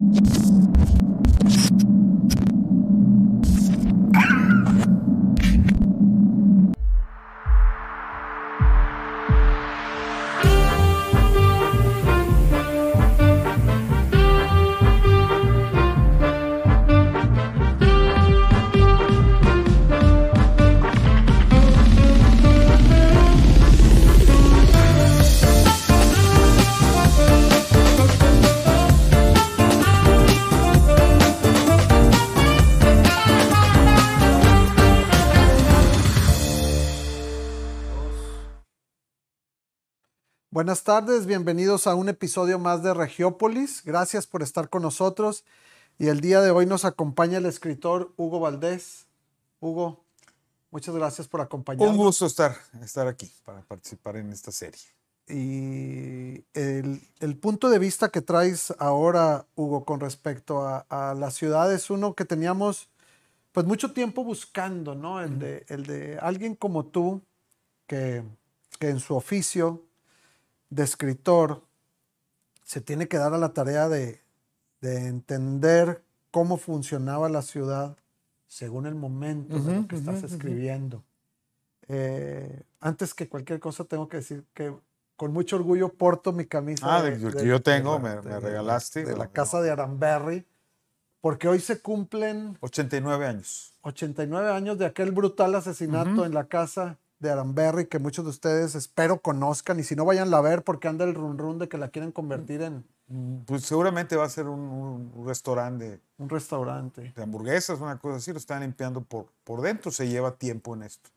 you Buenas tardes, bienvenidos a un episodio más de Regiópolis. Gracias por estar con nosotros. Y el día de hoy nos acompaña el escritor Hugo Valdés. Hugo, muchas gracias por acompañarnos. Un gusto estar, estar aquí para participar en esta serie. Y el, el punto de vista que traes ahora, Hugo, con respecto a, a, la ciudad es uno que teníamos pues mucho tiempo buscando, ¿no? El, de, el de alguien como tú, que, que en su oficio de escritor se tiene que dar a la tarea de, de entender cómo funcionaba la ciudad según el momento uh -huh, de lo que uh -huh, estás escribiendo. Uh -huh. eh, antes que cualquier cosa, tengo que decir que con mucho orgullo porto mi camisa. Ah, de, de, que yo tengo, me, me, regalaste. De, la casa de Aramberry, porque hoy se cumplen. 89 años. 89 años de aquel brutal asesinato en la casa de Aramberry que muchos de ustedes espero conozcan y si no vayan a ver porque anda el run run de que la quieren convertir en pues seguramente va a ser un, un restaurante un restaurante. de hamburguesas una cosa así lo están limpiando por por dentro se lleva tiempo en esto.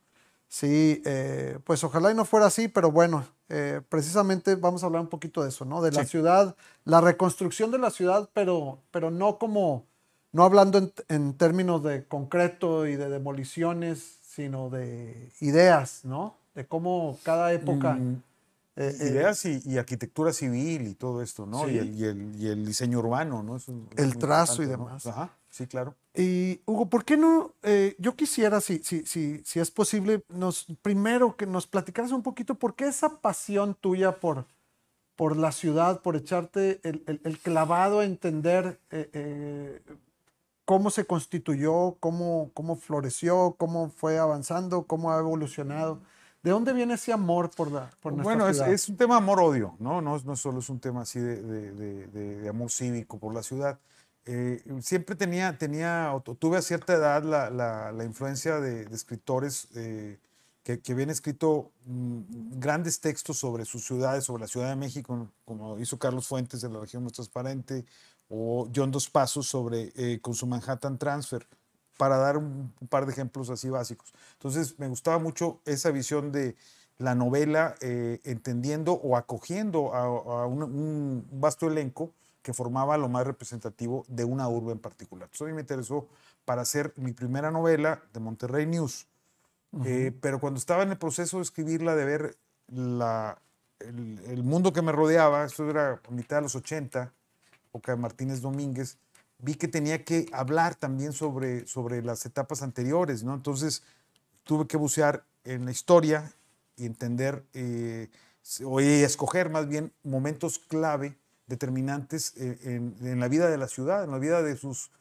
Sí eh, pues ojalá y no fuera así pero bueno eh, precisamente vamos a hablar un poquito de eso no de la sí. ciudad la reconstrucción de la ciudad pero pero no como no hablando en, en términos de concreto y de demoliciones sino de ideas, ¿no? De cómo cada época... Mm, eh, ideas y, y, arquitectura civil y todo esto, ¿no? Sí. Y, el, y, el, y, el, diseño urbano, ¿no? Eso, el trazo y demás. ¿no? Ajá, sí, claro. Y Hugo, ¿por qué no? Eh, yo quisiera, si, si, si, si es posible, nos, primero que nos platicaras un poquito por qué esa pasión tuya por, por la ciudad, por echarte el, el, el clavado a entender eh, cómo se constituyó, cómo, cómo floreció, cómo fue avanzando, cómo ha evolucionado. ¿De dónde viene ese amor por, la, por nuestra bueno, ciudad? Bueno, es, es, un tema amor-odio, ¿no? ¿no? No solo es un tema así de, de, de, de amor cívico por la ciudad. Eh, siempre tenía, tenía, tuve a cierta edad la, la, la influencia de, escritores eh, que, que, habían escrito mmm, grandes textos sobre sus ciudades, sobre la Ciudad de México, como hizo Carlos Fuentes de la región más transparente, o John Dos Pasos sobre eh, con su Manhattan Transfer, para dar un, un, par de ejemplos así básicos. Entonces me gustaba mucho esa visión de la novela eh, entendiendo o acogiendo a, a un, un, vasto elenco que formaba lo más representativo de una urbe en particular. Entonces a mí me interesó para hacer mi primera novela de Monterrey News, uh -huh. eh, pero cuando estaba en el proceso de escribirla, de ver la, el, el, mundo que me rodeaba, esto era a mitad de los 80, época de Martínez Domínguez, vi que tenía que hablar también sobre, sobre las etapas anteriores, ¿no? Entonces tuve que bucear en la historia y entender eh, o escoger más bien momentos clave, determinantes eh, en, en, la vida de la ciudad, en la vida de sus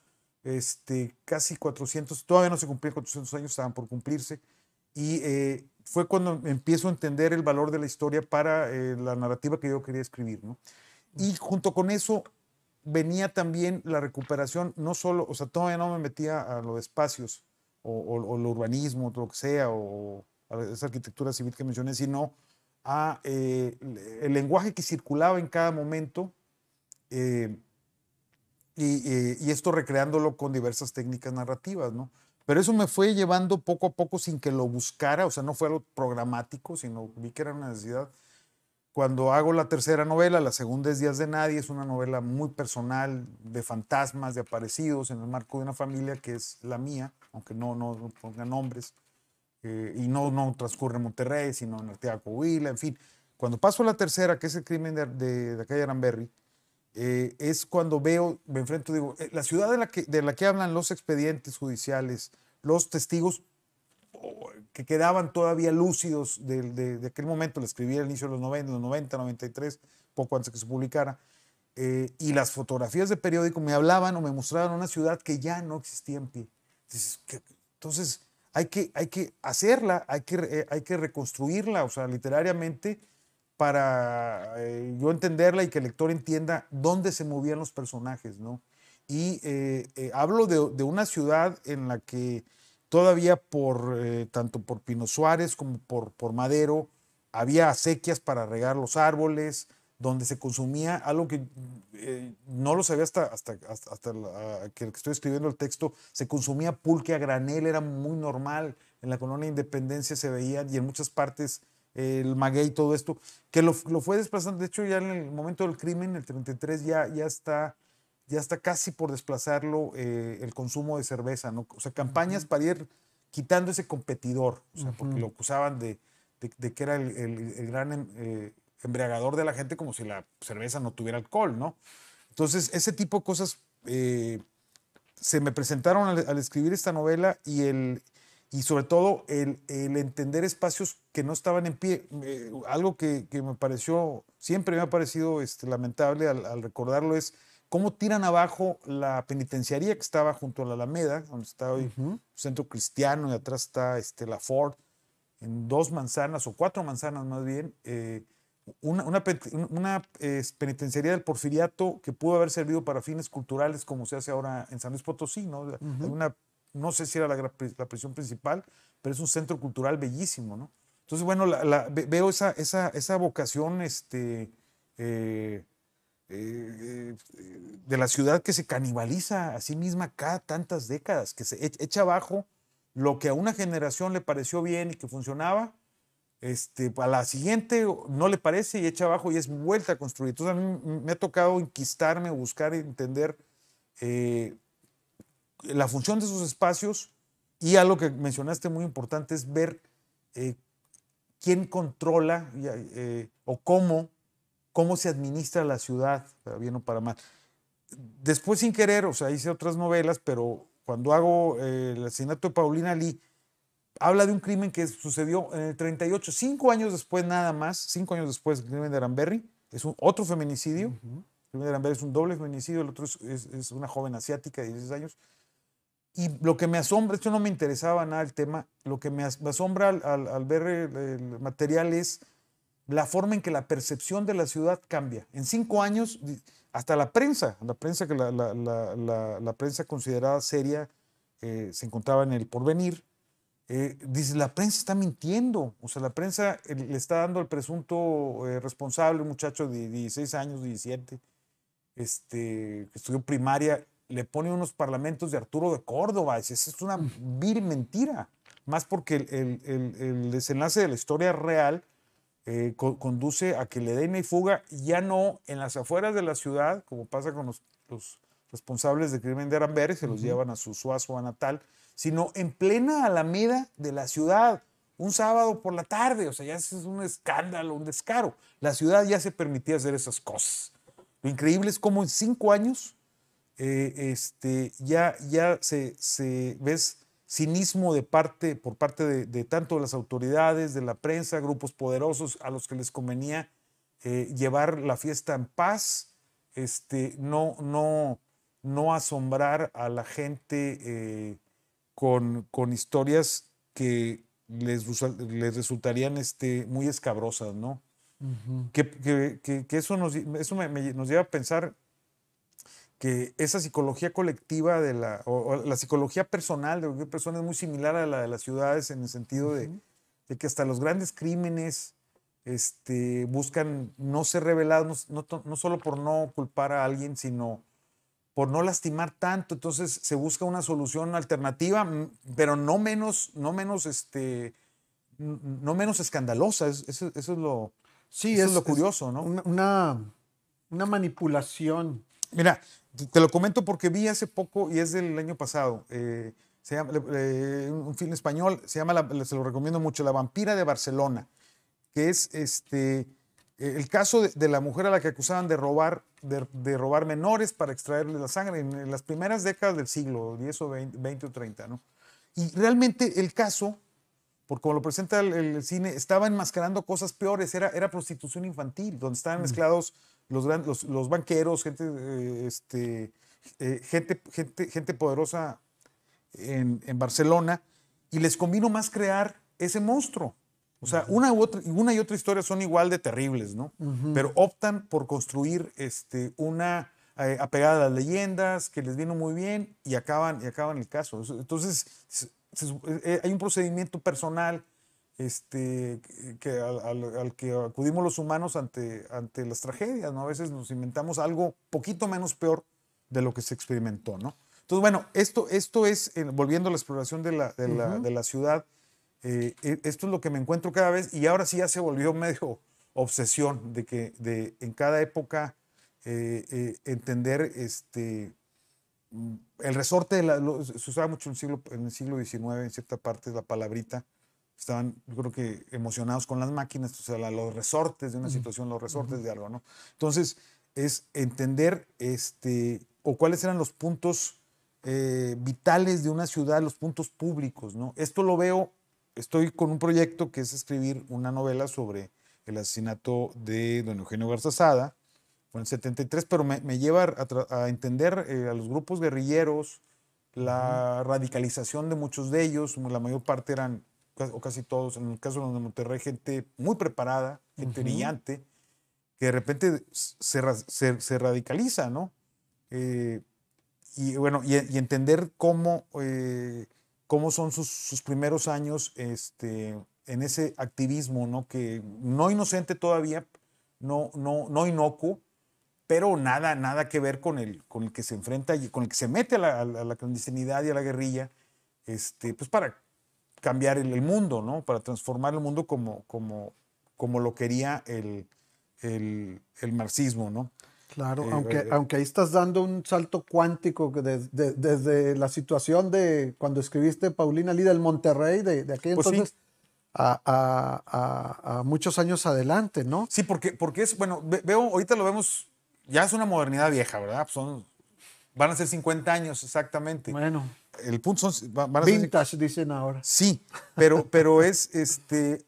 este, casi 400, todavía no se cumplían 400 años, estaban por cumplirse, y eh, fue cuando empiezo a entender el valor de la historia para eh, la narrativa que yo quería escribir, ¿no? Y junto con eso venía también la recuperación, no solo, o sea, todavía no me metía a lo de espacios o, o, o el urbanismo, lo que sea, o a esa arquitectura civil que mencioné, sino a eh, el lenguaje que circulaba en cada momento eh, y, eh, y, esto recreándolo con diversas técnicas narrativas, ¿no? Pero eso me fue llevando poco a poco sin que lo buscara, o sea, no fue algo programático, sino vi que era una necesidad cuando hago la tercera novela, la segunda es Días de Nadie, es una novela muy personal de fantasmas, de aparecidos en el marco de una familia que es la mía, aunque no, no, ponga nombres, eh, y no, no transcurre en Monterrey, sino en Arteaga, Coahuila, en fin. Cuando paso a la tercera, que es el crimen de, de, de calle Aramberry, eh, es cuando veo, me enfrento, digo, eh, la ciudad de la, que, de la que hablan los expedientes judiciales, los testigos que quedaban todavía lúcidos de, de, de, aquel momento, lo escribí al inicio de los 90, los 90, 93, poco antes que se publicara, eh, y las fotografías de periódico me hablaban o me mostraban una ciudad que ya no existía en pie. Entonces, hay que, hay que hacerla, hay que, eh, hay que reconstruirla, o sea, literariamente, para eh, yo entenderla y que el lector entienda dónde se movían los personajes, ¿no? Y hablo de, de, una ciudad en la que todavía por, tanto por Pino Suárez como por, por Madero, había acequias para regar los árboles, donde se consumía algo que eh, no lo sabía hasta, hasta, hasta, que estoy escribiendo el texto, se consumía pulque a granel, era muy normal, en la colonia Independencia se veía y en muchas partes el maguey todo esto, que lo, lo, fue desplazando, de hecho ya en el momento del crimen, el 33, ya, ya, está, ya está casi por desplazarlo eh, el consumo de cerveza, ¿no? o sea, campañas para ir quitando ese competidor, o sea, porque lo acusaban de, de, que era el, el, gran eh, embriagador de la gente como si la cerveza no tuviera alcohol, ¿no? Entonces, ese tipo de cosas eh, se me presentaron al, escribir esta novela y, el, y sobre todo el, el entender espacios que no estaban en pie. Algo que, que, me pareció, siempre me ha parecido este, lamentable al, recordarlo es cómo tiran abajo la penitenciaría que estaba junto a la Alameda, donde está hoy centro cristiano y atrás está este, la Ford, en dos manzanas o cuatro manzanas más bien. Eh, una, una, penitenciaría del porfiriato que pudo haber servido para fines culturales como se hace ahora en San Luis Potosí, ¿no? una, no sé si era la, la, prisión principal, pero es un centro cultural bellísimo, ¿no? Entonces, bueno, la, veo esa, esa, esa vocación este, eh, eh, de la ciudad que se canibaliza a sí misma cada tantas décadas, que se echa abajo lo que a una generación le pareció bien y que funcionaba, este, a la siguiente no le parece y echa abajo y es vuelta a construir. Entonces a mí me ha tocado inquistarme, buscar entender eh, la función de esos espacios y algo que mencionaste muy importante es ver eh, quién controla eh, o cómo, cómo se administra la ciudad, para bien o para mal. Después sin querer, o sea, hice otras novelas, pero cuando hago el asesinato de Paulina Lee, habla de un crimen que sucedió en el 38, cinco años después nada más, cinco años después del crimen de Aramberry, es un, otro feminicidio. El crimen de Aramberry es un doble feminicidio, el otro es, una joven asiática de 16 años. Y lo que me asombra, esto no me interesaba nada el tema, lo que me, asombra al, ver el, material es la forma en que la percepción de la ciudad cambia. En cinco años, hasta la prensa, la prensa que la, la, prensa considerada seria eh, se encontraba en el porvenir, eh, dice, la prensa está mintiendo. O sea, la prensa eh, le está dando al presunto eh, responsable, un muchacho de 16 años, 17, este, que estudió primaria, le pone unos parlamentos de Arturo de Córdoba. Esa es una vil mentira. Más porque el, el, el, desenlace de la historia real conduce a que le den y fuga, ya no en las afueras de la ciudad, como pasa con los, los responsables del crimen de Aramberry, se los llevan a su Suazo natal, sino en plena alameda de la ciudad, un sábado por la tarde. O sea, ya es un escándalo, un descaro. La ciudad ya se permitía hacer esas cosas. Lo increíble es cómo en cinco años eh, este, ya, ya se, se, ves cinismo de parte, por parte de, tanto de las autoridades, de la prensa, grupos poderosos a los que les convenía eh, llevar la fiesta en paz, este, no, no, no asombrar a la gente eh, con, con historias que les, les resultarían este, muy escabrosas, ¿no? que, que, que, eso, nos, eso nos lleva a pensar que esa psicología colectiva de la, o, la psicología personal de cualquier persona es muy similar a la de las ciudades en el sentido de, de, que hasta los grandes crímenes este, buscan no ser revelados, no, no, no, solo por no culpar a alguien, sino por no lastimar tanto, entonces se busca una solución alternativa, pero no menos, no menos, este, no menos escandalosa. Eso, es lo, sí, es, lo curioso, ¿no? Una, una manipulación. Mira, te lo comento porque vi hace poco y es del año pasado. Eh, se llama, un film español, se llama, se lo recomiendo mucho, La vampira de Barcelona, que es este eh, el caso de, la mujer a la que acusaban de robar, de, robar menores para extraerle la sangre en, las primeras décadas del siglo, 10 o 20, o 30, ¿no? Y realmente el caso, por como lo presenta el, cine, estaba enmascarando cosas peores, era, era prostitución infantil, donde estaban mm. Los, gran- los, los banqueros, gente, eh, este, eh, gente, gente, gente poderosa en, en Barcelona, y les convino más crear ese monstruo. O sea, una, u otra, una y otra historia son igual de terribles, ¿no? Pero optan por construir este, una eh, apegada a las leyendas que les vino muy bien y acaban, y acaban el caso. Entonces, se- se- hay un procedimiento personal este, que- al, al- al que acudimos los humanos ante, ante las tragedias, ¿no? A veces nos inventamos algo poquito menos peor de lo que se experimentó, ¿no? Entonces, bueno, esto, esto es, eh, volviendo a la exploración de la, de la, de la ciudad, eh, eh, esto es lo que me encuentro cada vez y ahora sí ya se volvió medio obsesión de que de, en cada época eh, eh, entender este, mm, el resorte, de la- lo- se usaba mucho en el, siglo, en el siglo XIX, en cierta parte, la palabrita, estaban, yo creo que emocionados con las máquinas, o sea, la- los resortes de una situación, los resortes de algo, ¿no? Entonces, es entender este, o cuáles eran los puntos eh, vitales de una ciudad, los puntos públicos, ¿no? Esto lo veo, estoy con un proyecto que es escribir una novela sobre el asesinato de don Eugenio Garzazada, fue en el 73, pero me, me lleva a, a entender eh, a los grupos guerrilleros, la radicalización de muchos de ellos, la mayor parte eran, o casi todos, en el caso de Monterrey, gente muy preparada, gente brillante, que de repente se, se- se radicaliza, ¿no? Eh, y bueno, y, y entender cómo, eh, cómo son sus, sus primeros años este, en ese activismo, ¿no? Que no inocente todavía, no, no, no inocuo, pero nada, nada que ver con el, con el que se enfrenta y con el que se mete a la- a la clandestinidad y a la guerrilla, este, pues para cambiar el, el mundo, ¿no? Para transformar el mundo como, como, como lo quería el, el, el marxismo, ¿no? Claro, Eh, aunque, eh, aunque ahí estás dando un salto cuántico de- desde la situación de cuando escribiste Paulina Lida del Monterrey, de, de aquel Pues sí. entonces, a, a- a- a muchos años adelante, ¿no? Sí, porque, porque es, bueno, ve- veo, ahorita lo vemos, ya es una modernidad vieja, ¿verdad? Son, van a ser 50 años exactamente. Bueno, El punto son, va- van a ser vintage dicen ahora. Sí, pero, pero es este.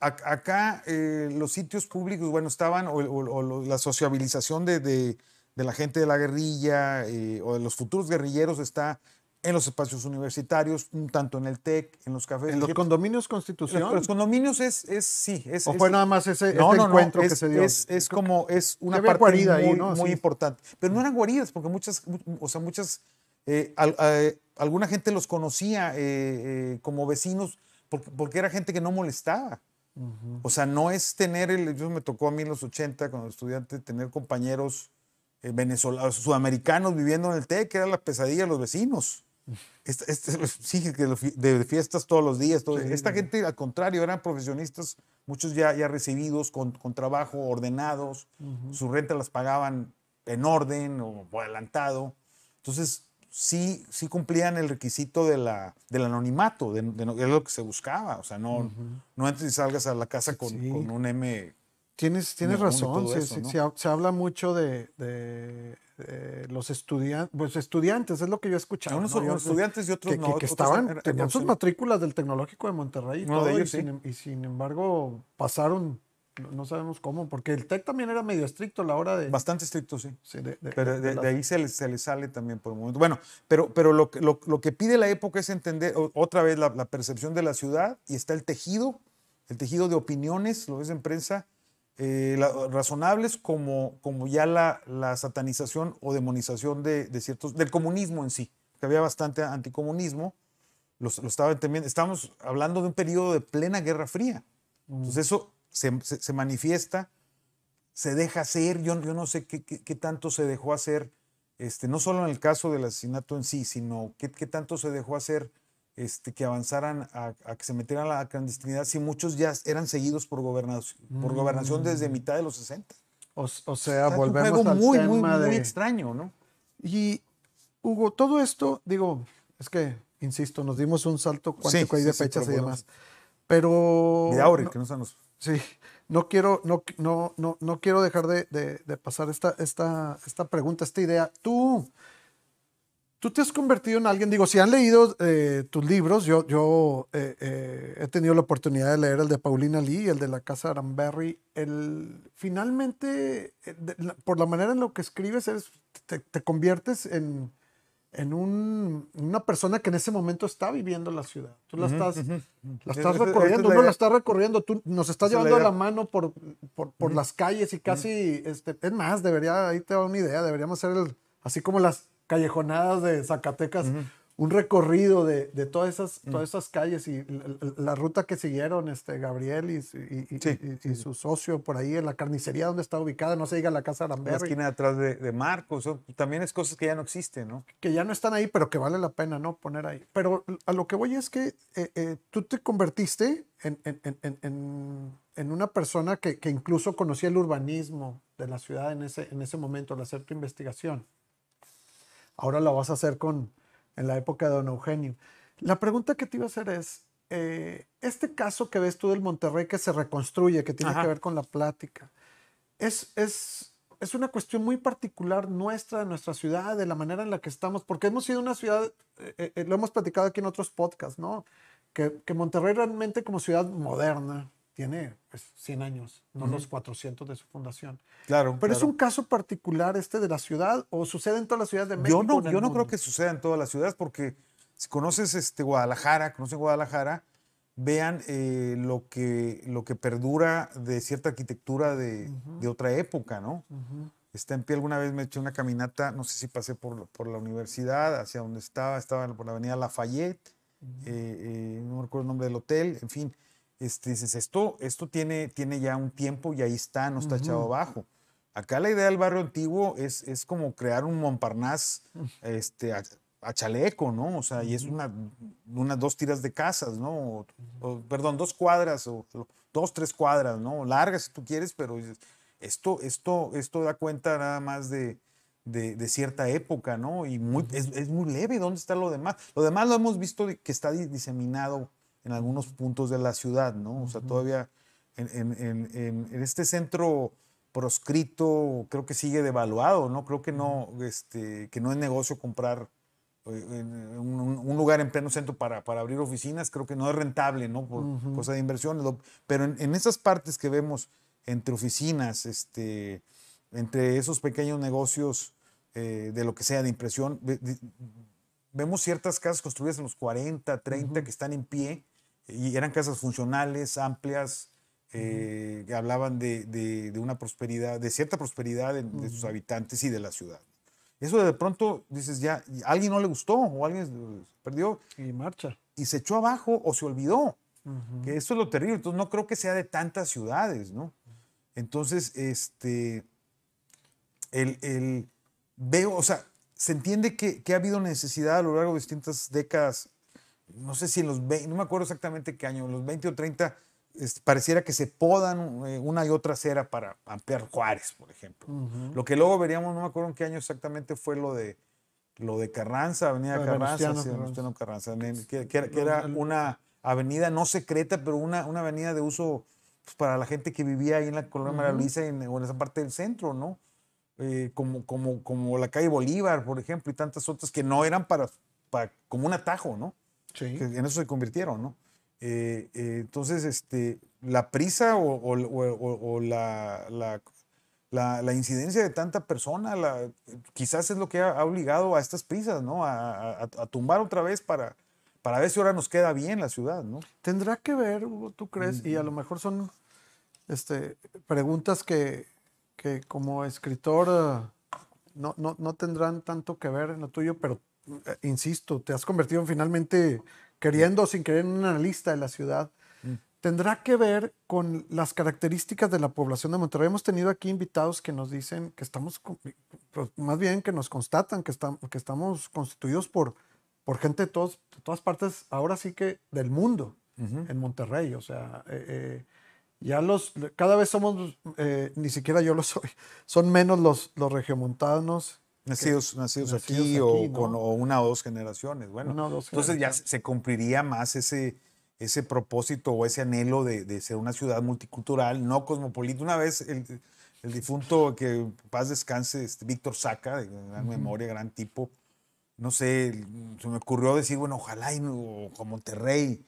ac- Acá eh, los sitios públicos, bueno, estaban, o, o- o lo- la sociabilización de, de- de la gente de la guerrilla eh, o de los futuros guerrilleros está en los espacios universitarios, un tanto en el TEC, en los cafés. ¿En los condominios los, Constitución? los condominios es, es sí, es. ¿O es- fue nada más ese, no, este no, encuentro que se dio? Es, como, es una parte guarida ahí, muy, muy Sí. importante. Pero no eran guaridas, porque muchas, mu- o sea, muchas, eh, al- eh, alguna gente los conocía eh, eh, como vecinos porque, porque era gente que no molestaba. O sea, no es tener, el, yo me tocó a mí en los 80, cuando estudiante, tener compañeros venezolanos, sudamericanos viviendo en el TEC, que era la pesadilla de los vecinos. Este- este- sí, de, de fiestas todos los días. Sí. Esta gente, al contrario, eran profesionistas, muchos ya, ya recibidos, con, con trabajo, ordenados, su renta las pagaban en orden o adelantado. Entonces, sí, sí cumplían el requisito de la, del anonimato, de, de es lo que se buscaba. O sea, no, no entres y salgas a la casa con, Sí. con un M. Tienes, tienes razón, eso, ¿no? se se habla mucho de, de, de los estudiantes, pues estudiantes, es lo que yo he escuchado. Unos, ¿no? Yo- estudiantes y otros que, no. que- que otros estaban, eran- tenían sus matrículas del Tecnológico de Monterrey y, todo, de y ellos, sin, sí. em- y sin embargo pasaron, no- sabemos cómo, porque el TEC también era medio estricto a la hora de... Bastante estricto, sí. sí, Pero de- ahí se le, se le sale también por un momento. Bueno, pero, pero lo, que- lo, lo que pide la época es entender otra vez la, la percepción de la ciudad y está el tejido, el tejido de opiniones, lo ves en prensa, eh, la- razonables como, como ya la, la satanización o demonización de, de ciertos, del comunismo en sí, que había bastante anticomunismo, lo, lo estaba entendiendo. Estamos hablando de un periodo de plena Guerra Fría. Entonces eso se, se- se manifiesta, se deja hacer, yo, yo no sé qué, qué- qué tanto se dejó hacer, este, no solo en el caso del asesinato en sí, sino qué, qué tanto se dejó hacer este, que avanzaran a, a que se metieran a la clandestinidad si muchos ya eran seguidos por gobernación, por gobernación desde mitad de los 60. o, o sea, Es un volvemos juego al muy, tema muy, muy de... extraño, ¿no? Y Hugo, todo esto, digo, es que, insisto, nos dimos un salto cuántico ahí sí, de sí, fechas pero y demás. Pero... Y ahora, no- que no nos... Sí, no quiero, no, no, no, no quiero dejar de, de- de pasar esta, esta, esta pregunta, esta idea. Tú, tú te has convertido en alguien, digo, si han leído eh, tus libros, yo, yo eh, eh, he tenido la oportunidad de leer el de Paulina Lee, el de la Casa Aramberry, el, finalmente, por la manera en lo que escribes, te, te, conviertes en, en un, una persona que en ese momento está viviendo la ciudad. Tú la estás, la estás recorriendo, uno la está recorriendo, tú nos estás llevando la, mano por, por, por las calles y casi, este, es más, debería, ahí te da una idea, deberíamos hacer el, así como las callejonadas de Zacatecas, un recorrido de, de todas, esas, mm. todas esas calles y la, ruta que siguieron este, Gabriel y, y, su socio por ahí en la carnicería donde está ubicada, no se diga la casa Aramberry. La esquina atrás de, de, Marcos, también es cosas que ya no existen, ¿no? Que ya no están ahí, pero que vale la pena, ¿no? Poner ahí. Pero a lo que voy es que eh, eh, tú te convertiste en, en, en, en una persona que, que, incluso conocía el urbanismo de la ciudad en ese, en ese momento al hacer tu investigación. Ahora lo vas a hacer con, en la época de Don Eugenio. La pregunta que te iba a hacer es, eh, este caso que ves tú del Monterrey que se reconstruye, que tiene que ver con la plática, es, es, es una cuestión muy particular nuestra, de nuestra ciudad, de la manera en la que estamos, porque hemos sido una ciudad, eh, eh, lo hemos platicado aquí en otros podcasts, ¿no? Que, que Monterrey realmente como ciudad moderna, tiene pues, 100 años, no los 400 de su fundación. Claro. Pero es un caso particular este de la ciudad o sucede en todas las ciudades de México. Yo no, yo no creo que suceda en todas las ciudades porque si conoces este, Guadalajara, conocen Guadalajara, vean eh, lo, que, lo que perdura de cierta arquitectura de, de otra época, ¿no? Está en pie, alguna vez me eché una caminata, no sé si pasé por, por la universidad, hacia donde estaba, estaba por la avenida Lafayette, eh, eh, no recuerdo el nombre del hotel, en fin este, dices, esto, esto tiene, tiene ya un tiempo y ahí está, no está echado abajo. Acá la idea del barrio antiguo es, es como crear un Montparnasse este, a, chaleco, ¿no? O sea, y es una, unas dos tiras de casas, ¿no? perdón, dos cuadras o, dos, tres cuadras, ¿no? Largas si tú quieres, pero esto, esto, esto da cuenta nada más de, de, cierta época, ¿no? Y muy, es, es, muy leve. ¿Dónde está lo demás? Lo demás lo hemos visto que está diseminado en algunos puntos de la ciudad, ¿no? O sea, todavía en, este centro proscrito creo que sigue devaluado, ¿no? Creo que no, este, que no es negocio comprar eh, un, lugar en pleno centro para, para, abrir oficinas, creo que no es rentable, ¿no? Por cosa de inversión. Pero en, esas partes que vemos entre oficinas, este, entre esos pequeños negocios eh, de lo que sea de impresión, vemos ciertas casas construidas en los 40, 30 que están en pie y eran casas funcionales, amplias, eh, que hablaban de, una prosperidad, de cierta prosperidad de, sus habitantes y de la ciudad. Eso de pronto dices ya, a alguien no le gustó o alguien perdió. Y marcha. Y se echó abajo o se olvidó. Que eso es lo terrible. Entonces no creo que sea de tantas ciudades, ¿no? Entonces, este, el, veo, o sea, se entiende que, que, ha habido necesidad a lo largo de distintas décadas no sé si en los 20, no me acuerdo exactamente qué año, en los 20 o 30, pareciera que se podan eh, una y otra acera para ampliar Juárez, por ejemplo. Lo que luego veríamos, no me acuerdo en qué año exactamente fue lo de lo de Carranza, Avenida Carranza, Carranza, que, era, una avenida no secreta, pero una, una avenida de uso pues, para la gente que vivía ahí en la colonia María Luisa o en esa parte del centro, ¿no? Eh, como, como, como la calle Bolívar, por ejemplo, y tantas otras que no eran para, para como un atajo, ¿no? Que en eso se convirtieron, ¿no? Eh, eh, entonces, este, la prisa o, la, la, incidencia de tanta persona, quizás es lo que ha, obligado a estas prisas, ¿no? A, tumbar otra vez para, para ver si ahora nos queda bien la ciudad, ¿no? Tendrá que ver, tú crees, y a lo mejor son este, preguntas que, que como escritor eh, no, no, no tendrán tanto que ver en lo tuyo, pero insisto, te has convertido finalmente, queriendo o sin querer, en un analista de la ciudad. Mm. Tendrá que ver con las características de la población de Monterrey. Hemos tenido aquí invitados que nos dicen que estamos, pues, más bien que nos constatan que, estamos, que estamos constituidos por, por gente de, todos, todas partes, ahora sí que del mundo, en Monterrey. O sea, eh, eh, ya los, cada vez somos, ni siquiera yo lo soy, son menos los, los regiomontanos Nacidos, nacidos, aquí, o con una o dos generaciones. Bueno, entonces ya se cumpliría más ese, ese propósito o ese anhelo de, ser una ciudad multicultural, no cosmopolita. Una vez el, el difunto, que paz descanse, este, Víctor Saca, de gran memoria, gran tipo, no sé, se me ocurrió decir, bueno, ojalá y no, con Monterrey,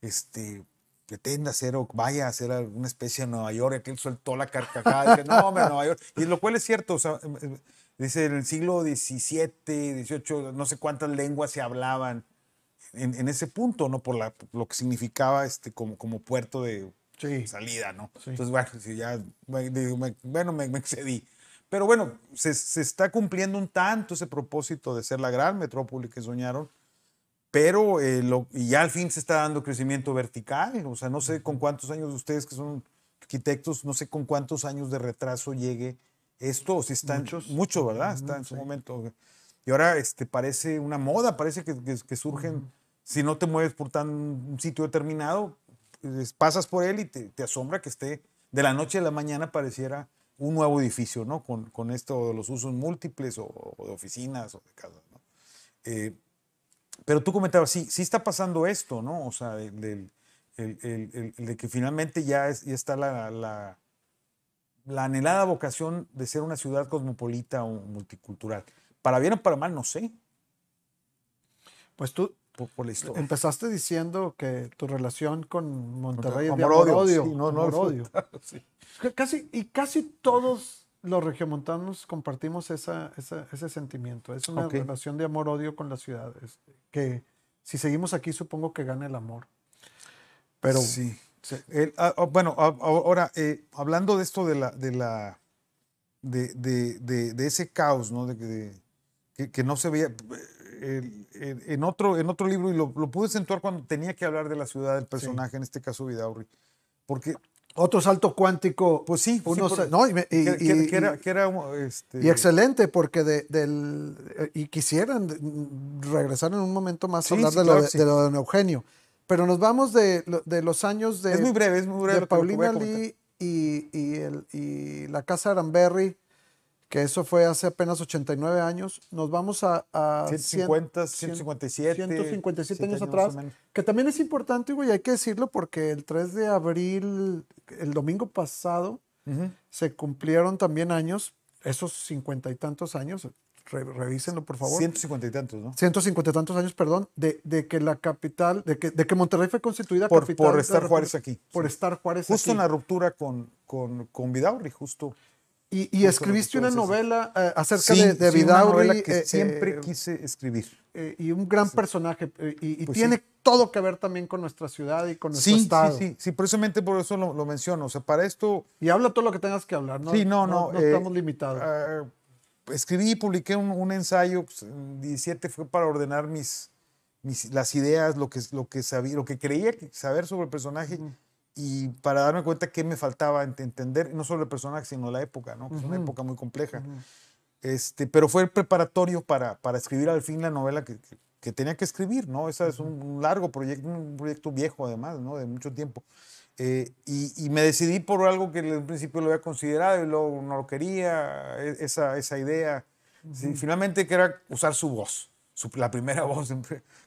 este, pretenda hacer o vaya a hacer una especie de Nueva York, y aquel soltó la carcajada, dice, no, hombre, Nueva York, y lo cual es cierto, o sea, em, em, dice, en el siglo XVII, XVIII, no sé cuántas lenguas se hablaban en, ese punto, ¿no? Por la, lo que significaba este, como, como puerto de salida, ¿no? Entonces, bueno, si ya, bueno, me, excedí. Pero bueno, se, se, está cumpliendo un tanto ese propósito de ser la gran metrópoli que soñaron pero eh, y ya al fin se está dando crecimiento vertical, o sea, no sé con cuántos años ustedes que son arquitectos, no sé con cuántos años de retraso llegue esto, si está Muchos. mucho, ¿verdad? Está en su momento. Y ahora este, parece una moda, parece que, que, surgen, si no te mueves por tan un sitio determinado, pasas por él y te, te, asombra que esté de la noche a la mañana pareciera un nuevo edificio, ¿no? Con, con esto de los usos múltiples o, de oficinas o de casas, ¿no? Eh, pero tú comentabas, sí, sí está pasando esto, ¿no? O sea, el, de que finalmente ya, ya está la, la, anhelada vocación de ser una ciudad cosmopolita o multicultural. Para bien o para mal, no sé. Pues tú por, la historia. empezaste diciendo que tu relación con Monterrey es de amor-odio. Sí, no, no, Casi, y casi todos los regiomontanos compartimos esa, ese sentimiento. Es una relación de amor-odio con la ciudad. Este, que si seguimos aquí, supongo que gana el amor. Pero. Sí. Ah, ah, bueno, ahora, eh, hablando de esto de la. De, la de, de, ese caos, ¿no? De, que, que, no se veía. en, otro, en otro libro, y lo, lo pude acentuar cuando tenía que hablar de la ciudad del personaje, en este caso Vidaurri. Porque otro salto cuántico. Pues sí, uno, no, y, que, era, este... y, excelente, porque de, del, y quisieran regresar en un momento más a hablar de, lo, de, lo, de, Eugenio. Pero nos vamos de, los años de. Es muy breve, es muy breve. De Paulina Lee y, y, el, y la casa Aramberry que eso fue hace apenas 89 años. Nos vamos a, a 150, 157, 157 años atrás, que también es importante, y hay que decirlo porque el 3 de abril, el domingo pasado, se cumplieron también años, esos cincuenta y tantos años, revísenlo por favor. 150 y tantos, ¿no? 150 y tantos años, perdón, de, de, que la capital, de que, de que Monterrey fue constituida por, capital. Por estar Juárez aquí. Por estar Juárez aquí. Justo en la ruptura con, con, con Vidaurri, justo. Y, escribiste una novela eh, acerca de, de Vidaurri. que eh, siempre eh, quise escribir. y un gran personaje. y, pues tiene todo que ver también con nuestra ciudad y con nuestro estado. Sí, sí, sí. Precisamente por eso lo, menciono. O sea, para esto. Y habla todo lo que tengas que hablar, ¿no? Sí, no, no. No, estamos limitados. Ah, escribí y publiqué un, ensayo. Pues, 17 fue para ordenar mis, mis, las ideas, lo que, lo, que sabía, lo que creía saber sobre el personaje y para darme cuenta que me faltaba entender, no solo el personaje, sino la época, ¿no? Es una época muy compleja. este, pero fue el preparatorio para, para escribir al fin la novela que, que, tenía que escribir, ¿no? Ese es un, largo proyecto, un proyecto viejo además, ¿no? De mucho tiempo. Eh, y, y, me decidí por algo que en principio lo había considerado y luego no lo quería, e, esa, esa idea. finalmente que era usar su voz, su, la primera voz.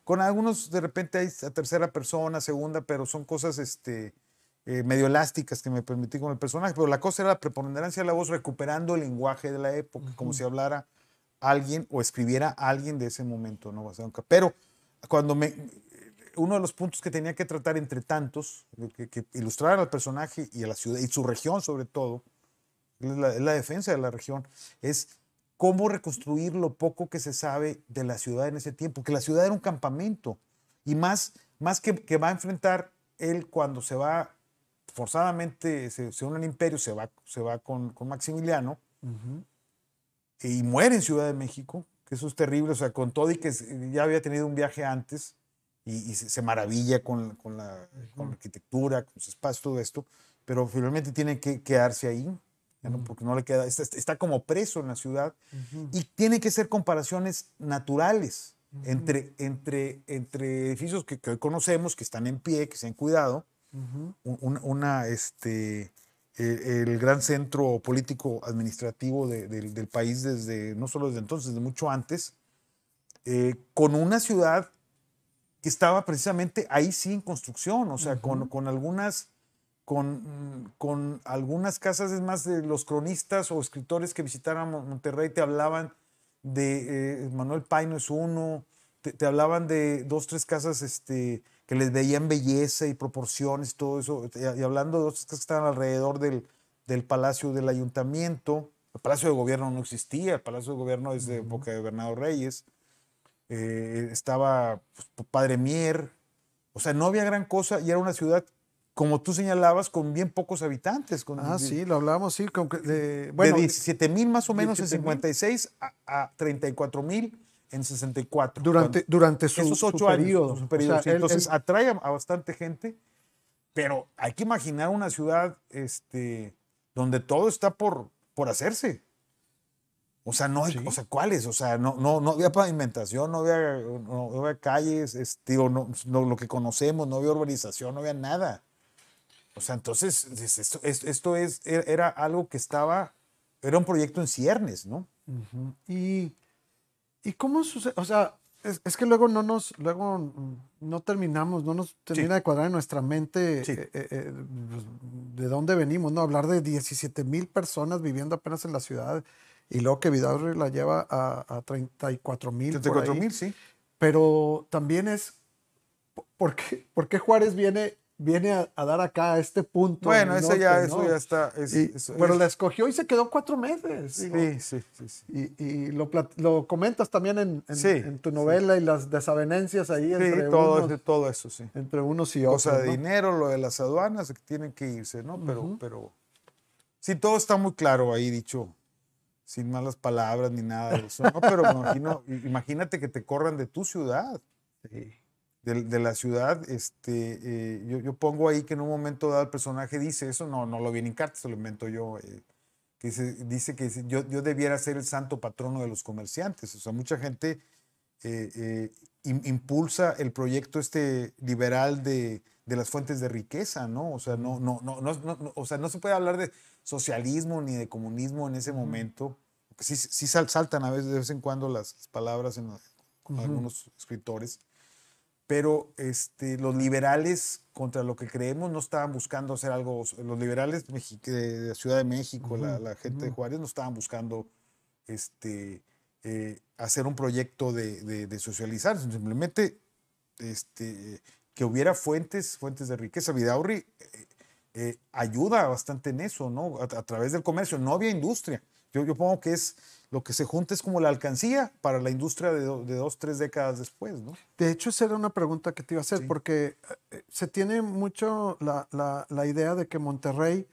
Con algunos de repente hay a tercera persona, segunda, pero son cosas este, eh, medio elásticas que me permití con el personaje, pero la cosa era la preponderancia de la voz recuperando el lenguaje de la época, como si hablara alguien o escribiera alguien de ese momento, ¿no? Pero cuando me, uno de los puntos que tenía que tratar entre tantos, que, ilustrar al personaje y a la ciudad y su región sobre todo, es la, la, defensa de la región, es cómo reconstruir lo poco que se sabe de la ciudad en ese tiempo, que la ciudad era un campamento y más, más que, que va a enfrentar él cuando se va forzadamente se, se une al imperio, se va, se va con, con Maximiliano y muere en Ciudad de México, que eso es terrible, o sea, con todo y que ya había tenido un viaje antes y, se, maravilla con, con, la, con, la, arquitectura, con su espacio, todo esto, pero finalmente tiene que quedarse ahí, porque no le queda, está, está, como preso en la ciudad y tiene que ser comparaciones naturales entre, entre, entre edificios que, que hoy conocemos, que están en pie, que se han cuidado, una, este, e, el gran centro político administrativo del país desde, no solo desde entonces, desde mucho antes, eh, con una ciudad que estaba precisamente ahí sí en construcción, o sea, con, con, algunas... Con, con, algunas casas, es más, de los cronistas o escritores que visitaron Monterrey te hablaban de eh, Manuel Paino es uno, te, hablaban de dos, tres casas este, que les veían belleza y proporciones todo eso, y, hablando de casas que estaban alrededor del, del Palacio del Ayuntamiento. El Palacio de Gobierno no existía, el Palacio de Gobierno es de época de Bernardo Reyes. Eh, estaba pues, Padre Mier, o sea, no había gran cosa y era una ciudad, como tú señalabas, con bien pocos habitantes. Con, ah, sí, lo hablábamos, sí. de, bueno, de 17 mil más o menos en 56 a, a 34 mil en 64. Durante, durante su, esos ocho años. Entonces atrae a, bastante gente, pero hay que imaginar una ciudad este, donde todo está por, por hacerse. O sea, no hay, o sea, ¿cuáles? O sea, no, no, no había pavimentación, no había, no, había calles, este, no, lo que conocemos, no había urbanización, no había nada. O sea, entonces, esto, esto es, e, era algo que estaba, era un proyecto en ciernes, ¿no? Y, ¿y cómo sucede? O sea, es, que luego no nos, luego no terminamos, no nos termina de cuadrar en nuestra mente eh, eh, eh, de dónde venimos, ¿no? Hablar de 17 mil personas viviendo apenas en la ciudad y luego que Vidaurri la lleva a, a 34 mil. 34 mil, sí. Pero también es, ¿por qué, ¿por qué Juárez viene viene a, dar acá a este punto. Bueno, eso, ya, eso ya está. pero la escogió y se quedó cuatro meses. Sí, sí, sí, Y, lo, lo, comentas también en, en, tu novela y las desavenencias ahí entre todo, unos, todo eso, sí. Entre unos y otros. Cosa de dinero, lo de las aduanas, que tienen que irse, ¿no? Pero, pero sí, todo está muy claro ahí dicho sin malas palabras ni nada de eso. No, pero imagino, imagínate que te corran de tu ciudad. De, la ciudad, este, eh, yo, pongo ahí que en un momento dado el personaje dice eso, no, no lo vi en carta, se lo invento yo, eh, que dice, que yo, yo debiera ser el santo patrono de los comerciantes. O sea, mucha gente eh, impulsa el proyecto este liberal de, de, las fuentes de riqueza, ¿no? O sea, no, no, no, no, o sea, no se puede hablar de socialismo ni de comunismo en ese momento. Sí, sí saltan a veces de vez en cuando las palabras en, con algunos escritores, pero este, los liberales contra lo que creemos no estaban buscando hacer algo, los liberales de la Ciudad de México, la, gente de Juárez no estaban buscando este, eh, hacer un proyecto de, de, socializar, simplemente este, que hubiera fuentes, fuentes de riqueza. Vidaurri eh, eh, ayuda bastante en eso, ¿no? A, través del comercio. No había industria. Yo, yo pongo que es lo que se junta es como la alcancía para la industria de, dos, tres décadas después, ¿no? De hecho, esa era una pregunta que te iba a hacer, porque eh, se tiene mucho la, la, la idea de que Monterrey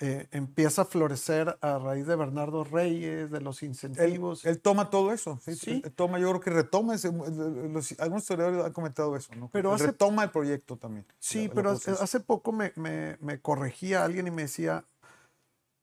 eh, empieza a florecer a raíz de Bernardo Reyes, de los incentivos. Él, toma todo eso, ¿sí? toma, yo creo que retoma, ese, algunos historiadores han comentado eso, ¿no? Pero retoma el proyecto también. Sí, pero hace poco me, me, me, corregía alguien y me decía,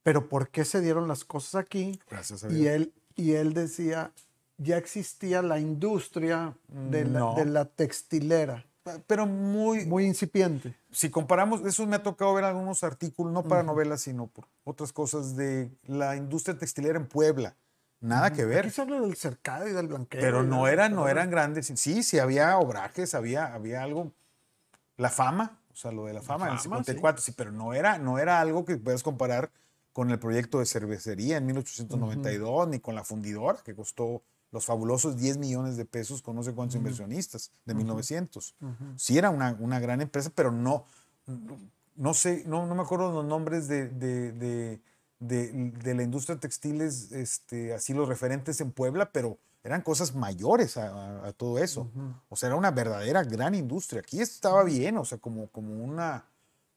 pero ¿por qué se dieron las cosas aquí? Gracias a Dios. Y él, y él decía, ya existía la industria de de la textilera pero muy... Muy incipiente. Si comparamos, eso me ha tocado ver algunos artículos, no para novelas, sino por otras cosas de la industria textilera en Puebla. Nada que ver. Aquí se habla del cercado y del blanqueo. Pero no eran, no eran grandes. Sí, sí, había obrajes, había, había algo. La fama, o sea, lo de la fama, en el 54, sí. pero no era, no era algo que puedas comparar con el proyecto de cervecería en 1892, ni con la fundidora, que costó los fabulosos 10 millones de pesos con no sé cuántos inversionistas de 1900. Sí era una, una, gran empresa, pero no, no sé, no, no me acuerdo los nombres de, de, de, de, la industria textiles, este, así los referentes en Puebla, pero eran cosas mayores a, todo eso. O sea, era una verdadera gran industria. Aquí estaba bien, o sea, como, como una...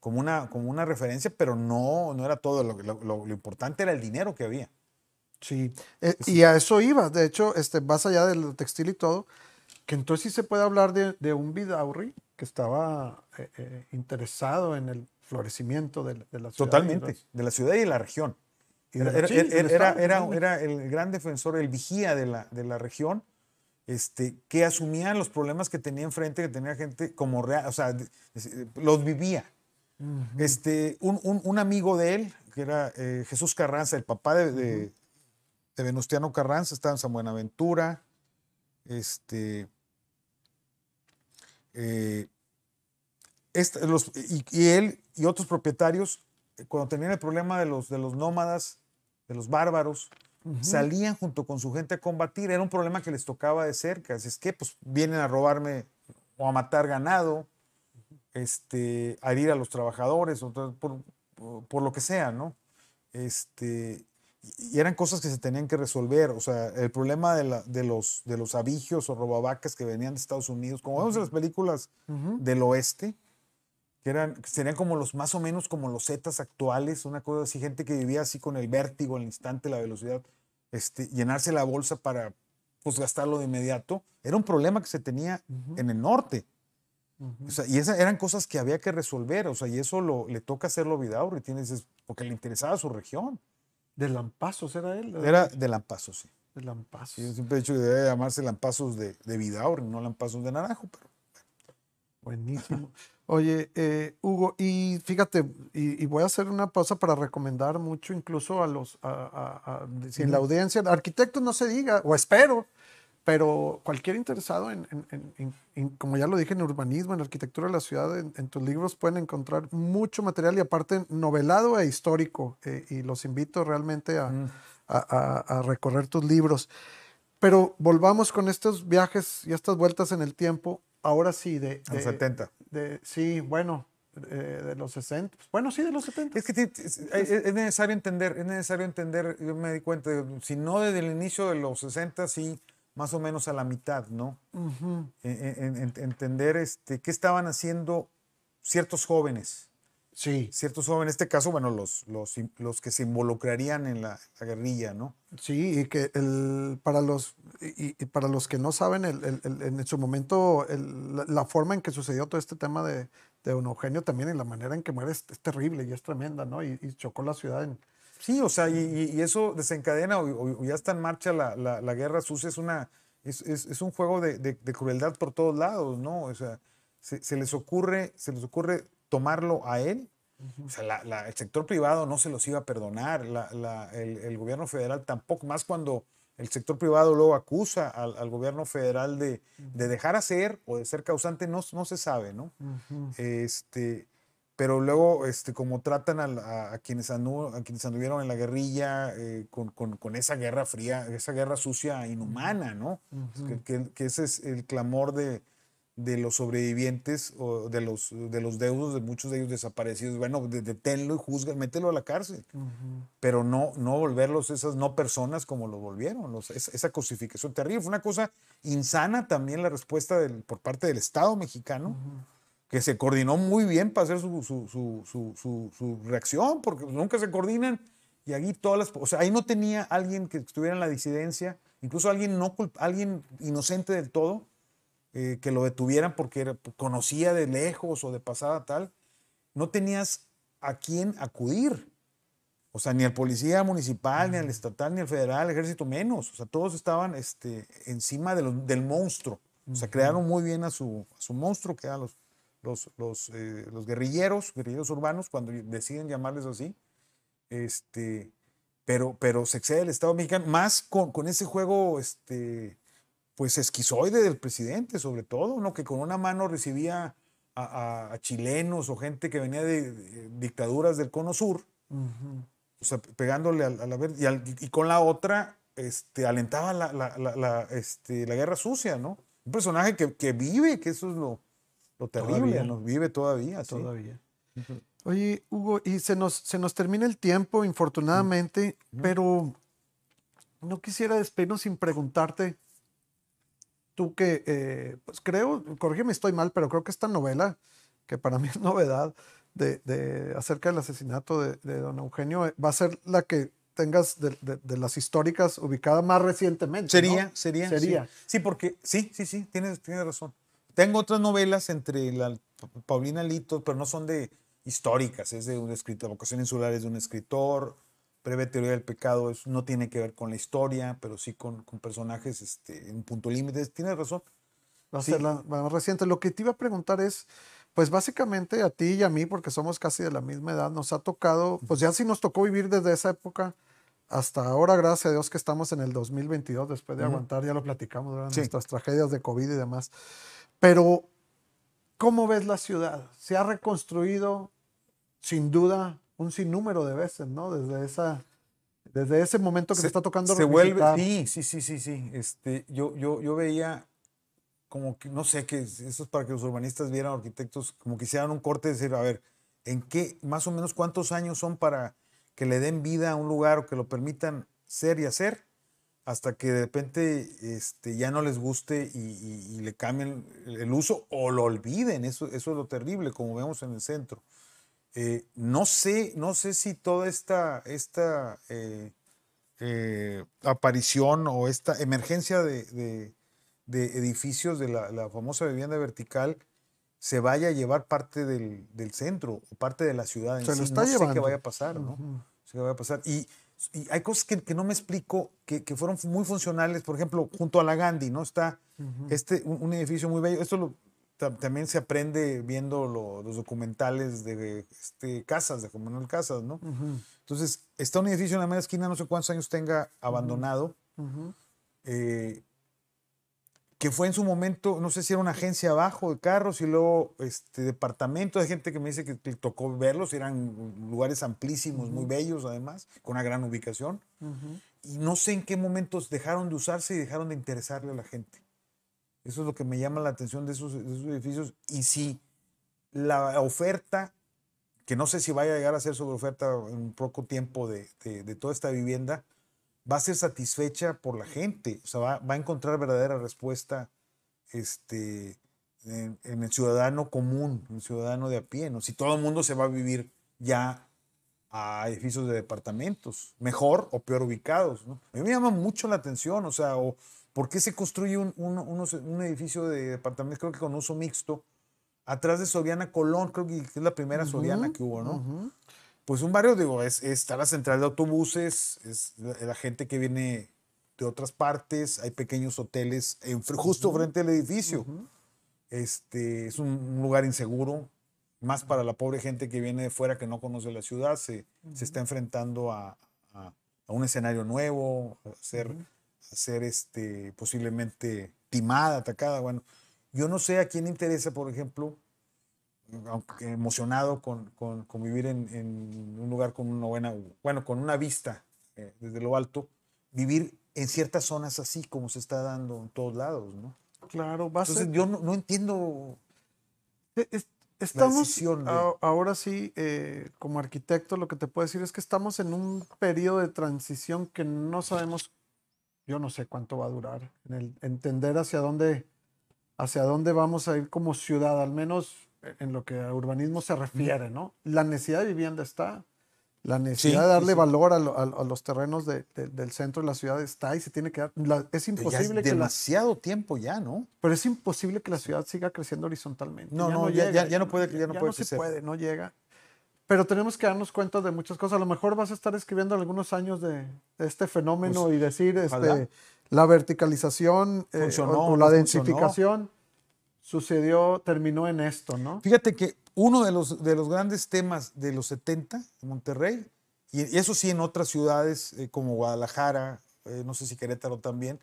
Como una, como una referencia, pero no, no era todo. Lo, lo, lo importante era el dinero que había. Sí, eh, y a eso iba. De hecho, este, más allá del textil y todo, que entonces sí se puede hablar de, de un Vidaurri que estaba eh, eh, interesado en el florecimiento de, de la ciudad. Totalmente, de la ciudad y de la región. Era, era, era, era, el gran defensor, el vigía de la, de la región, este, que asumía los problemas que tenía enfrente, que tenía gente como real, o sea, los vivía. Este, un, un, un, amigo de él, que era Jesús Carranza, el papá de, de Venustiano Carranza, estaba en San Buenaventura, este, eh, los, y, él y otros propietarios, eh, cuando tenían el problema de los, de los nómadas, de los bárbaros, salían junto con su gente a combatir. Era un problema que les tocaba de cerca. Así es que pues vienen a robarme o a matar ganado, este, a herir a los trabajadores, o por, por, lo que sea, ¿no? Este, y eran cosas que se tenían que resolver. O sea, el problema de, la, de, los, de los abigios o robavacas que venían de Estados Unidos, como vemos en las películas del oeste, que eran, serían como los más o menos como los Zetas actuales, una cosa así, gente que vivía así con el vértigo, al instante, la velocidad, este, llenarse la bolsa para pues gastarlo de inmediato, era un problema que se tenía en el norte. O sea, y esas eran cosas que había que resolver, o sea, y eso lo, le toca hacerlo a Vidaurri, tienes, porque le interesaba su región. ¿De Lampazos era él? Era de Lampazos, sí. De Lampazos. yo siempre he dicho que debe llamarse Lampazos de, de Vidaurri, no Lampazos de Naranjo, pero... Buenísimo. Oye, eh, Hugo, y fíjate, y, voy a hacer una pausa para recomendar mucho incluso a los, a, si en la audiencia, arquitectos no se diga, o espero, pero cualquier interesado en, como ya lo dije, en urbanismo, en arquitectura de la ciudad, en, tus libros pueden encontrar mucho material y aparte novelado e histórico, eh, y los invito realmente a, a recorrer tus libros. Pero volvamos con estos viajes y estas vueltas en el tiempo ahora sí, de... de los 70. De, sí, bueno, de los 60. Bueno, sí, de los 70. Es que es, necesario entender, es necesario entender, yo me di cuenta, si no desde el inicio de los 60, sí, más o menos a la mitad, ¿no? entender este, qué estaban haciendo ciertos jóvenes. Sí. Ciertos jóvenes, en este caso, bueno, los, los, los que se involucrarían en la, guerrilla, ¿no? Sí, y que el, para, los, y, para los que no saben, el, en su momento, la, forma en que sucedió todo este tema de, de Eugenio también y la manera en que muere es, terrible y es tremenda, ¿no? Y, chocó la ciudad en... Sí, o sea, y, eso desencadena o, ya está en marcha la, la, guerra sucia, es, una, es, es, un juego de, de, crueldad por todos lados, ¿no? O sea, se, se les ocurre, se les ocurre tomarlo a él. O sea, el sector privado no se los iba a perdonar, el, gobierno federal tampoco, más cuando el sector privado luego acusa al, gobierno federal de, dejar hacer o de ser causante, no, no se sabe, ¿no? este, pero luego, este, como tratan a, quienes, andu, a quienes anduvieron en la guerrilla eh, con, con, esa guerra fría, esa guerra sucia, inhumana, ¿no? que, que, ese es el clamor de, de los sobrevivientes o de los, de los deudos de muchos de ellos desaparecidos. Bueno, deténlo y juzga, mételo a la cárcel. Pero no, no volverlos esas no personas como lo volvieron. esa, cosificación terrible. Fue una cosa insana también la respuesta del, por parte del Estado mexicano, que se coordinó muy bien para hacer su, su, su, reacción, porque nunca se coordinan. Y ahí todas las. O sea, ahí no tenía alguien que estuviera en la disidencia, incluso alguien, no, alguien inocente del todo eh, que lo detuvieran porque conocía de lejos o de pasada tal, no tenías a quién acudir. O sea, ni al policía municipal, ni al estatal, ni al federal, ejército menos. O sea, todos estaban este, encima del monstruo. O sea, crearon muy bien a su, su monstruo, que eran los, los, los, eh, los, guerrilleros, guerrilleros urbanos, cuando deciden llamarles así. Este, pero, pero se excede el Estado mexicano, más con, con ese juego este, pues esquizoide del presidente, sobre todo, ¿no? Que con una mano recibía a, chilenos o gente que venía de, dictaduras del Cono Sur, o sea, pegándole a, la verde, y, con la otra este, alentaba la, la, este, la guerra sucia, ¿no? Un personaje que, que, vive, que eso es lo, lo terrible, nos vive todavía. Todavía. Oye, Hugo, y se nos, se nos termina el tiempo, infortunadamente, pero no quisiera despedirnos sin preguntarte tú que, eh, pues creo, corrígeme, estoy mal, pero creo que esta novela, que para mí es novedad, de, de acerca del asesinato de, de, don Eugenio, eh, va a ser la que tengas de, de las históricas ubicada más recientemente. Sería, sería. Sería. Sí. porque, sí, sí, sí, tienes, tienes razón. Tengo otras novelas entre la Paulina Lito, pero no son de históricas, es de un escritor, vocación insular es de un escritor, breve teoría del pecado es, no tiene que ver con la historia, pero sí con, con personajes este, en punto límite. Tienes razón. Va a ser la más reciente. Lo que te iba a preguntar es, pues básicamente a ti y a mí, porque somos casi de la misma edad, nos ha tocado, pues ya sí nos tocó vivir desde esa época hasta ahora, gracias a Dios que estamos en el 2022, después de aguantar, ya lo platicamos, nuestras tragedias de COVID y demás. Pero, ¿cómo ves la ciudad? ¿Se ha reconstruido? Sin duda, un sinnúmero de veces, ¿no? Desde esa, desde ese momento que se, está tocando se vuelve sí sí sí sí sí este yo yo yo veía como que no sé que eso es para que los urbanistas vieran arquitectos como que hicieran un corte de decir a ver en qué más o menos cuántos años son para que le den vida a un lugar o que lo permitan ser y hacer hasta que de repente este, ya no les guste y, le cambien el uso o lo olviden. Eso, eso es lo terrible, como vemos en el centro. Eh, no, sé, no sé si toda esta, esta eh, eh, aparición o esta emergencia de, edificios de la, famosa vivienda vertical se vaya a llevar parte del, centro o parte de la ciudad. En se sí. está no llevando. sé qué vaya a pasar, ¿no? sé qué vaya a pasar. Y y hay cosas que, no me explico que, fueron muy funcionales. Por ejemplo, junto a la Gandhi, ¿no? Está este, un, edificio muy bello. Esto también se aprende viendo los documentales de este, Casas, de Juan Manuel Casas, ¿no? Entonces, está un edificio en la media esquina, no sé cuántos años tenga abandonado que fue en su momento, no sé si era una agencia abajo de carros y luego este departamento. de gente que me dice que, tocó verlos, eran lugares amplísimos, muy bellos además, con una gran ubicación. Y no sé en qué momentos dejaron de usarse y dejaron de interesarle a la gente. Eso es lo que me llama la atención de esos, edificios. Y si la oferta, que no sé si vaya a llegar a ser sobre oferta en poco tiempo de, de toda esta vivienda, va a ser satisfecha por la gente, o sea, va, a encontrar verdadera respuesta este, en, el ciudadano común, en el ciudadano de a pie, ¿no? Si todo el mundo se va a vivir ya a edificios de departamentos, mejor o peor ubicados, ¿no? A mí me llama mucho la atención, o sea, o, ¿por qué se construye un, un, edificio de departamentos, creo que con uso mixto, atrás de Soriana Colón, creo que es la primera Soriana que hubo, ¿no? Pues un barrio, digo, es, está la central de autobuses, es la, gente que viene de otras partes, hay pequeños hoteles justo frente al edificio. este, es un, lugar inseguro, más para la pobre gente que viene de fuera que no conoce la ciudad, se, se está enfrentando a, a, un escenario nuevo, a ser, a ser este, posiblemente timada, atacada. Bueno, yo no sé a quién interesa, por ejemplo, aunque emocionado con, con, vivir en, en, un lugar con una buena, bueno, con una vista eh, desde lo alto, vivir en ciertas zonas así como se está dando en todos lados, ¿no? Claro, va a Entonces, yo no, no entiendo. E, estamos, ahora sí, eh, como arquitecto, lo que te puedo decir es que estamos en un periodo de transición que no sabemos, yo no sé cuánto va a durar, en el entender hacia dónde, hacia dónde vamos a ir como ciudad, al menos en lo que a urbanismo se refiere, ¿no? La necesidad de vivienda está, la necesidad de darle valor a, los terrenos del centro de la ciudad está y se tiene que dar. es imposible que. demasiado tiempo ya, ¿no? Pero es imposible que la ciudad siga creciendo horizontalmente. No, no, ya, ya, no puede, ya no, puede se puede, no llega. Pero tenemos que darnos cuenta de muchas cosas. A lo mejor vas a estar escribiendo algunos años de, este fenómeno pues, y decir este, la verticalización eh, o, la densificación sucedió, terminó en esto, ¿no? Fíjate que uno de los, de los grandes temas de los 70 en Monterrey, y eso sí en otras ciudades eh, como Guadalajara, eh, no sé si Querétaro también,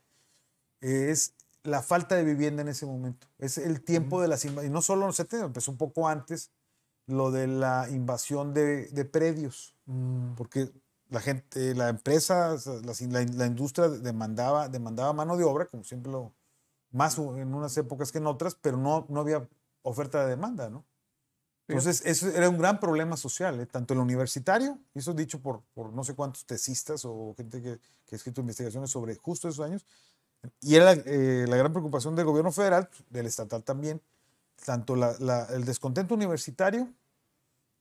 es la falta de vivienda en ese momento. Es el tiempo de las invasiones, y no solo en los 70, empezó un poco antes, lo de la invasión de, predios, mm. porque la gente, la empresa, la, la, industria demandaba, demandaba mano de obra, como siempre lo, más en unas épocas que en otras, pero no, no había oferta de demanda, ¿no? Entonces, eso era un gran problema social, ¿eh? tanto el universitario, y eso dicho por, por no sé cuántos tesistas o gente que, que ha escrito investigaciones sobre justo esos años, y era eh, la gran preocupación del gobierno federal, del estatal también, tanto la, el descontento universitario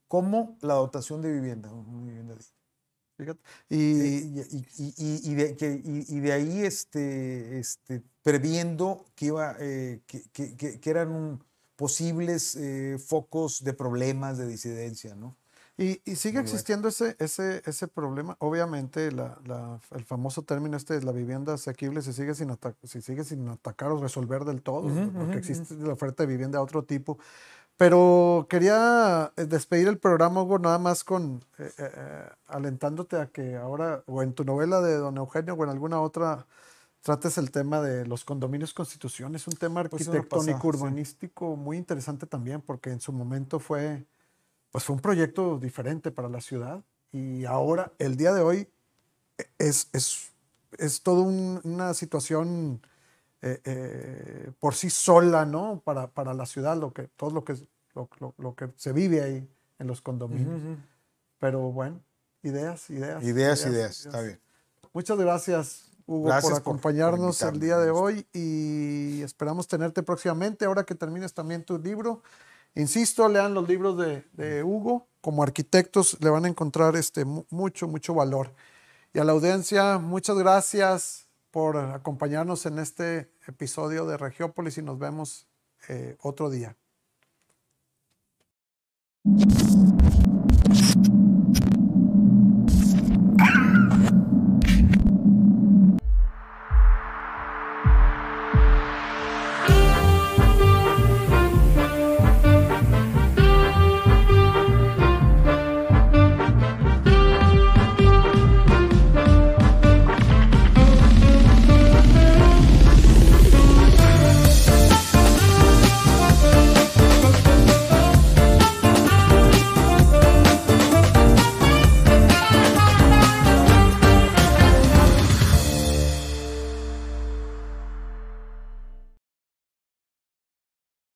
como la dotación de vivienda. vivienda y, y, de, y, de, ahí este, este, previendo que, iba, eh, que, que, que, eran posibles eh, focos de problemas de disidencia, ¿no? Y, sigue existiendo ese, ese, ese problema. Obviamente, la, la, el famoso término este de la vivienda asequible se sigue sin, se sigue sin atacar o resolver del todo, porque existe la oferta de vivienda de otro tipo. Pero quería eh, despedir el programa, Hugo, nada más con eh, eh, alentándote a que ahora, o en tu novela de Don Eugenio, o en alguna otra, trates el tema de los condominios constitución. Es un tema pues arquitectónico, urbanístico muy interesante también, porque en su momento fue, pues fue un proyecto diferente para la ciudad. Y ahora, el día de hoy, es, es, es toda una situación eh, por sí sola, ¿no? Para, para, la ciudad, lo que, todo lo que, lo, lo, que se vive ahí en los condominios. Pero bueno, ideas, ideas. Ideas, ideas, está bien. Muchas gracias, Hugo, por acompañarnos el día de hoy y esperamos tenerte próximamente, ahora que termines también tu libro. Insisto, lean los libros de, de Hugo, como arquitectos le van a encontrar este, mucho, mucho valor. Y a la audiencia, muchas gracias por acompañarnos en este episodio de Regiópolis y nos vemos eh, otro día.